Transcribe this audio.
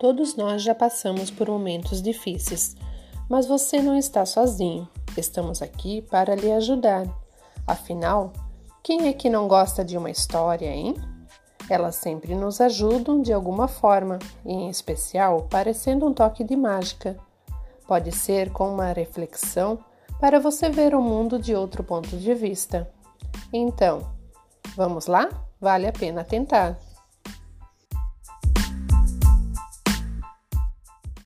Todos nós já passamos por momentos difíceis, mas você não está sozinho. Estamos aqui para lhe ajudar. Afinal, quem é que não gosta de uma história, hein? Elas sempre nos ajudam de alguma forma, e em especial parecendo um toque de mágica. Pode ser com uma reflexão para você ver o mundo de outro ponto de vista. Então, vamos lá? Vale a pena tentar.